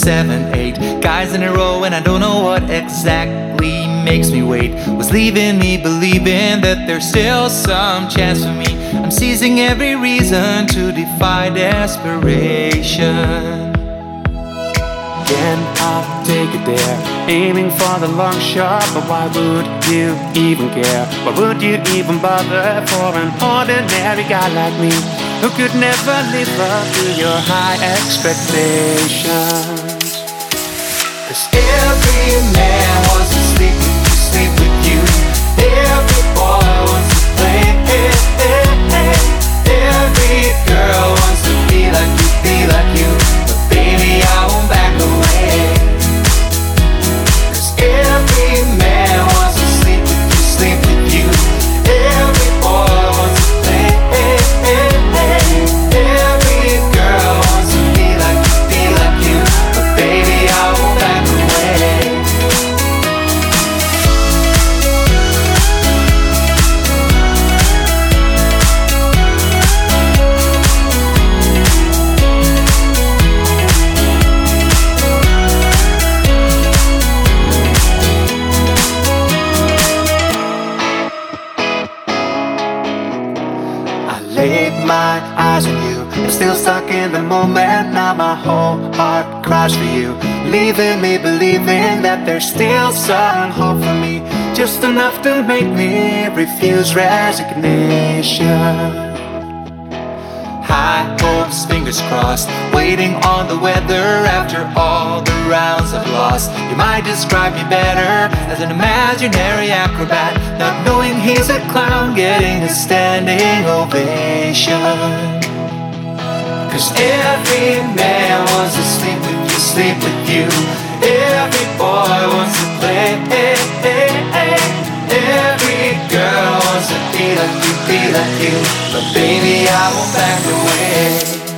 seven, eight guys in a row, and I don't know what exactly makes me wait. Was leaving me believing that there's still some chance for me. I'm seizing every reason to defy desperation. Then I'll take it there, aiming for the long shot. But why would you even care? Why would you even bother for an ordinary guy like me? who could never live up to your high expectations. Every in the moment. Now my whole heart cries for you. Leaving me believing that there's still some hope for me. Just enough to make me refuse resignation. High hopes, fingers crossed, waiting on the weather after all the rounds I've lost. You might describe me better as an imaginary acrobat, not knowing he's a clown getting a standing ovation. Cause every man wants to sleep with you, sleep with you. Every boy wants to play. Eh, eh, eh. Every girl wants to be like you, be like you. But baby, I won't back away.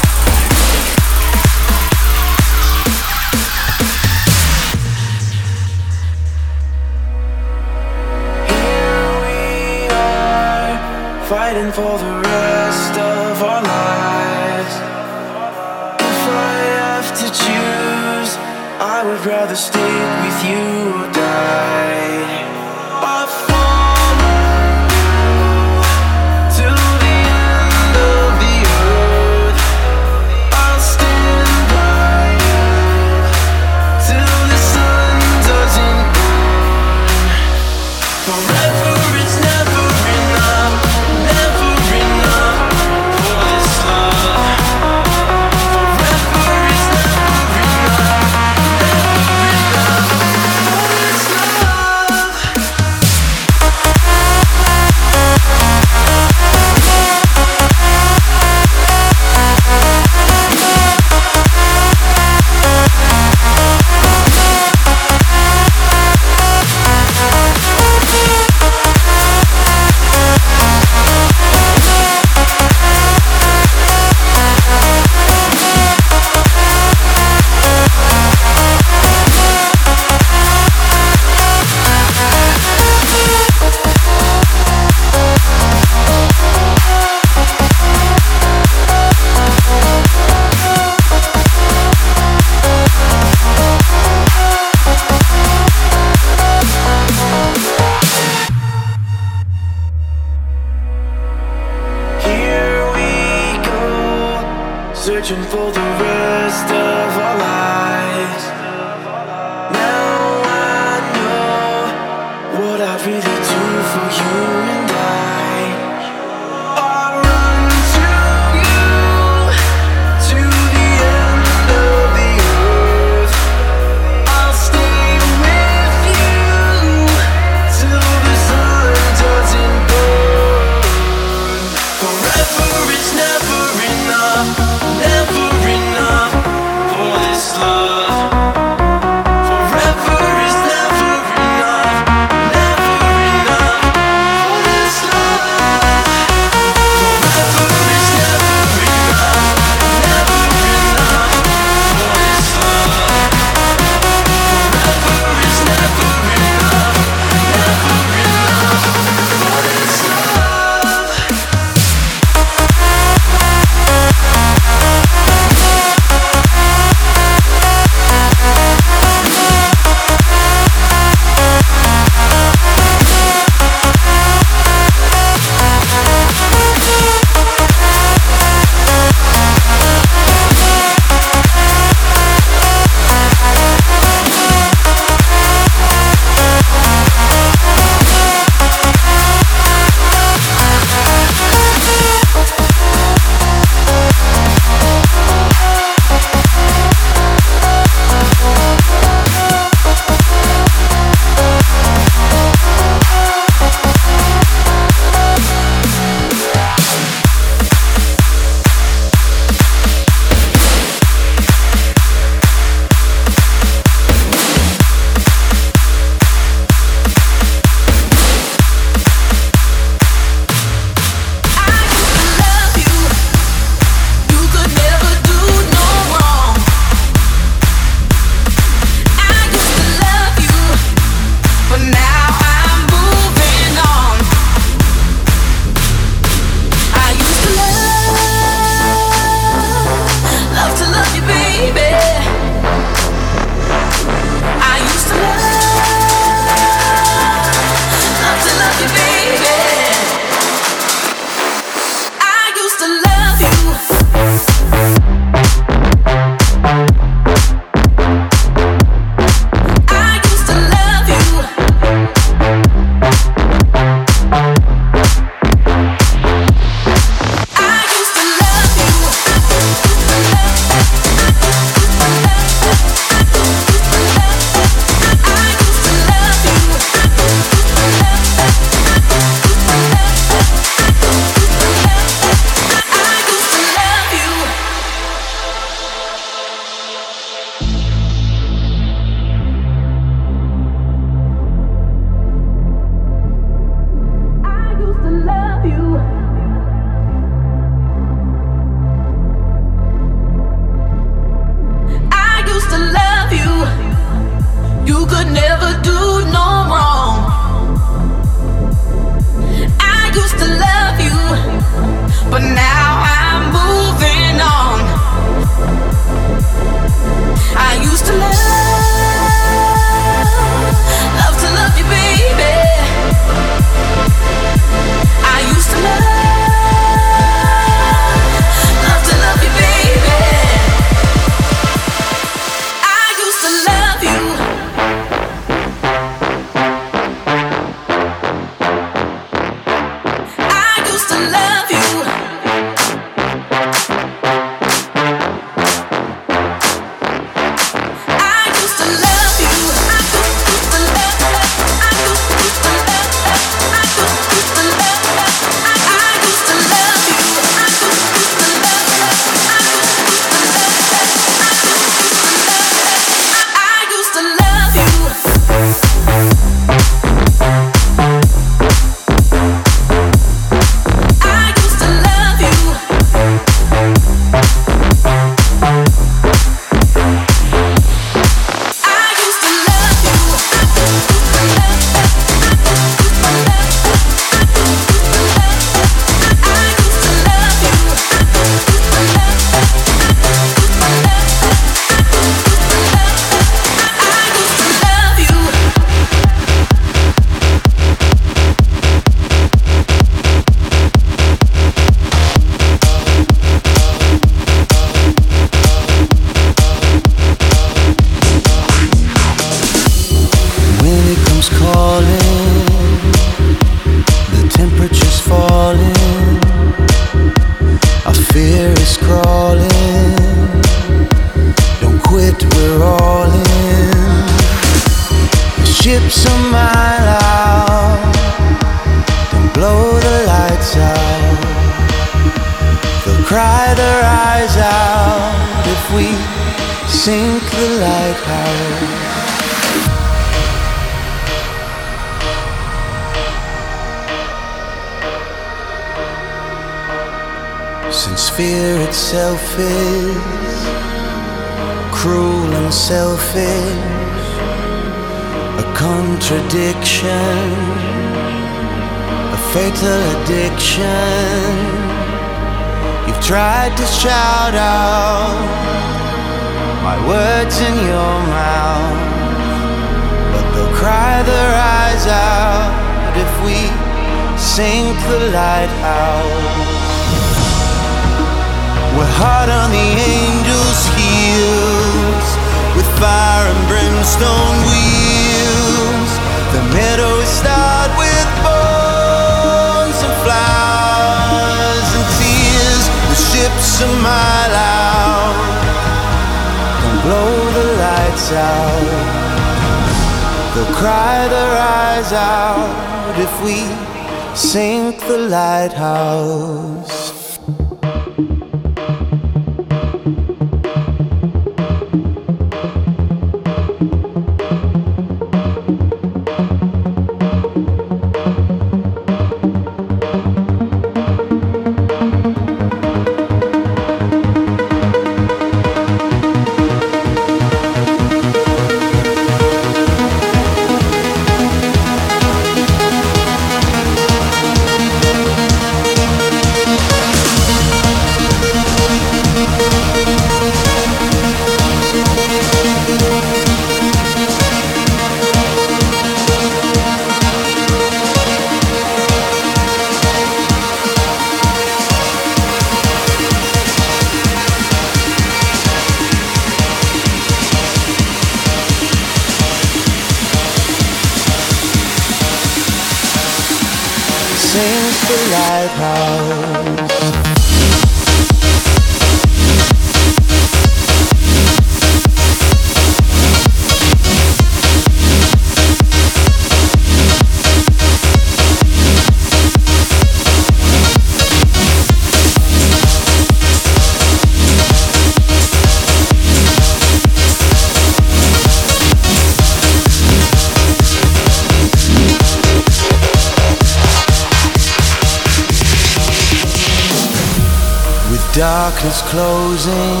Closing,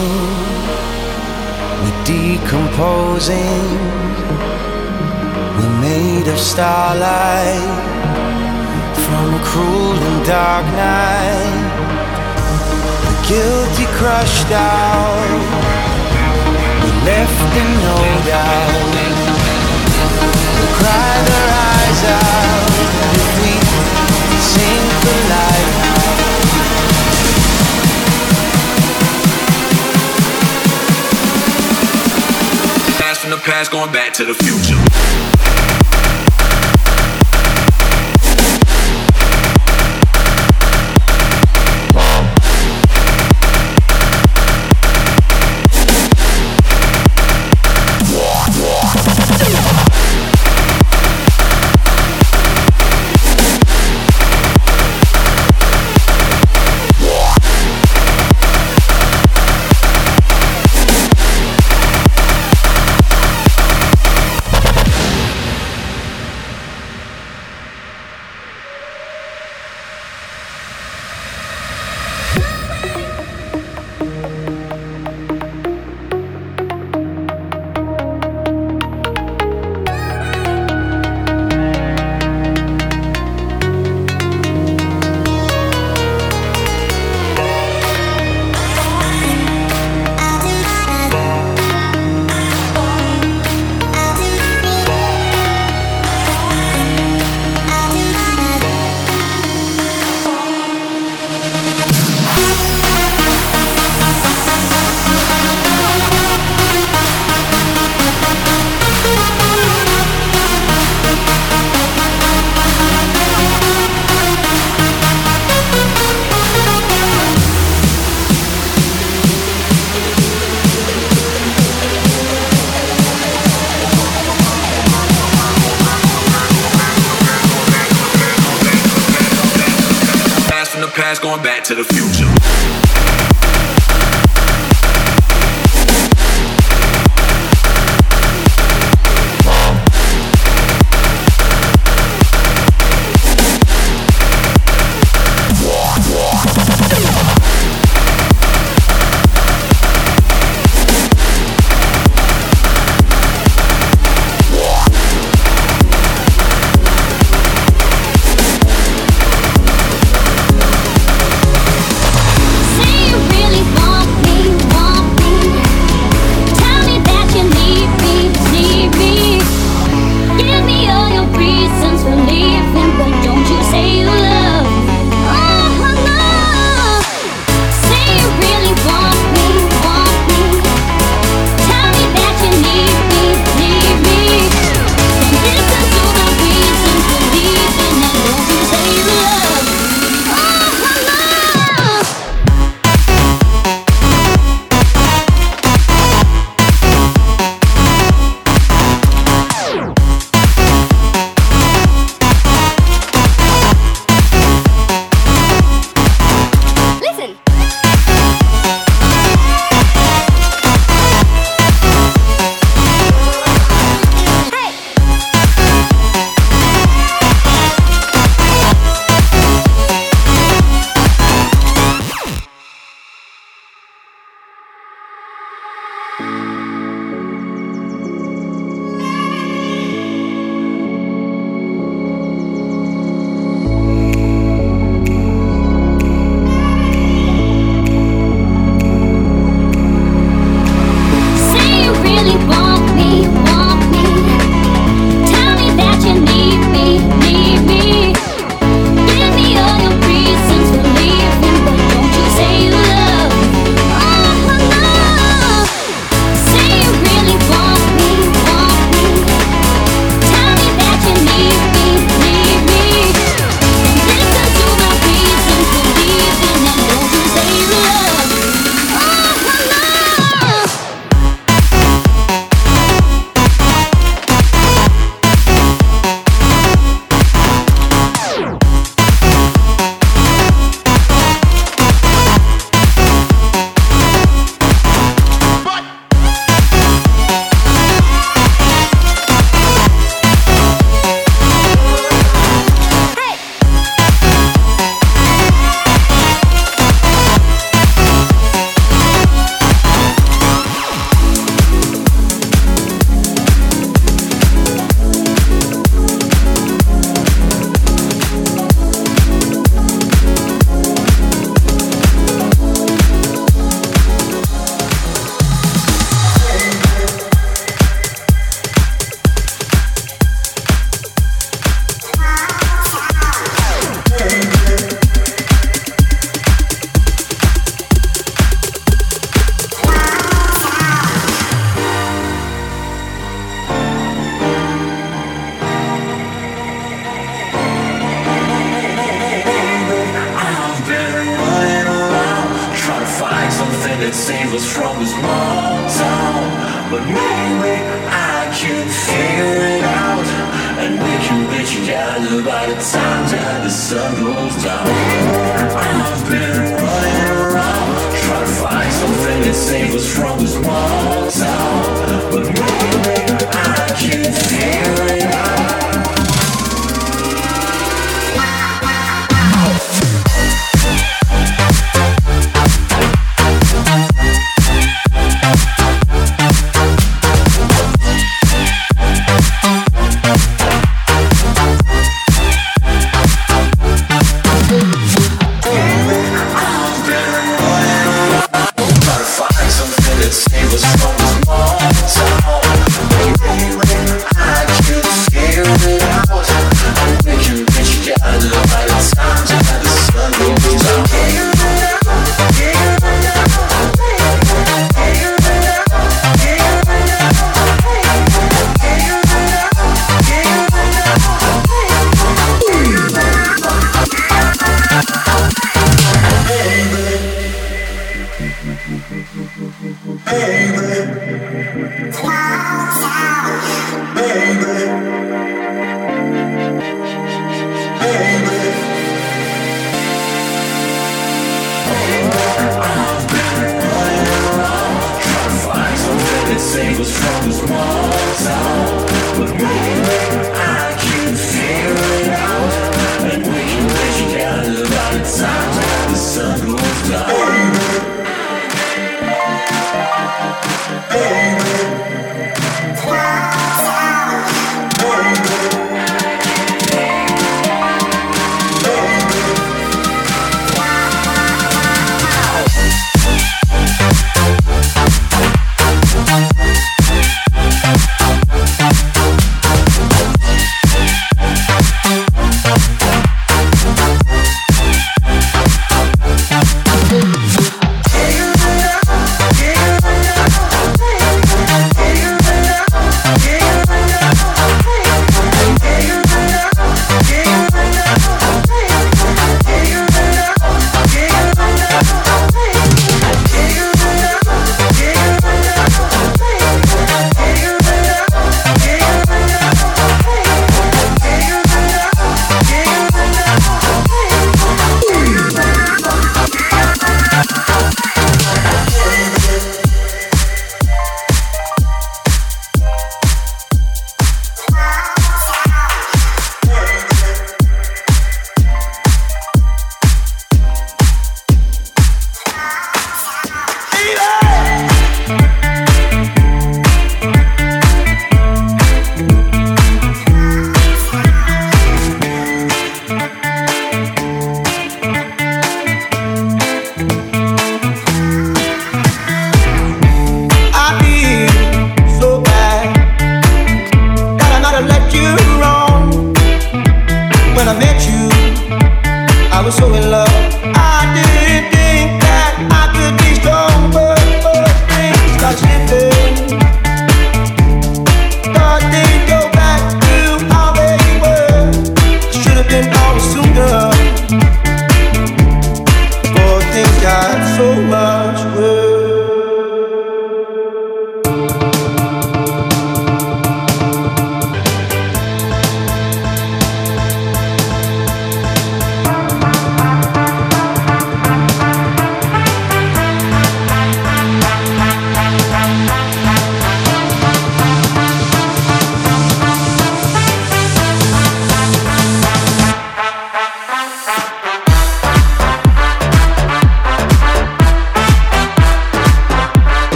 to the future.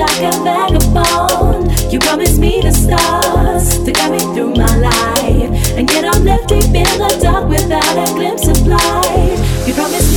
like a vagabond. You promised me the stars to guide me through my life. And yet I'm left deep in the dark without a glimpse of light. You promised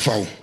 before.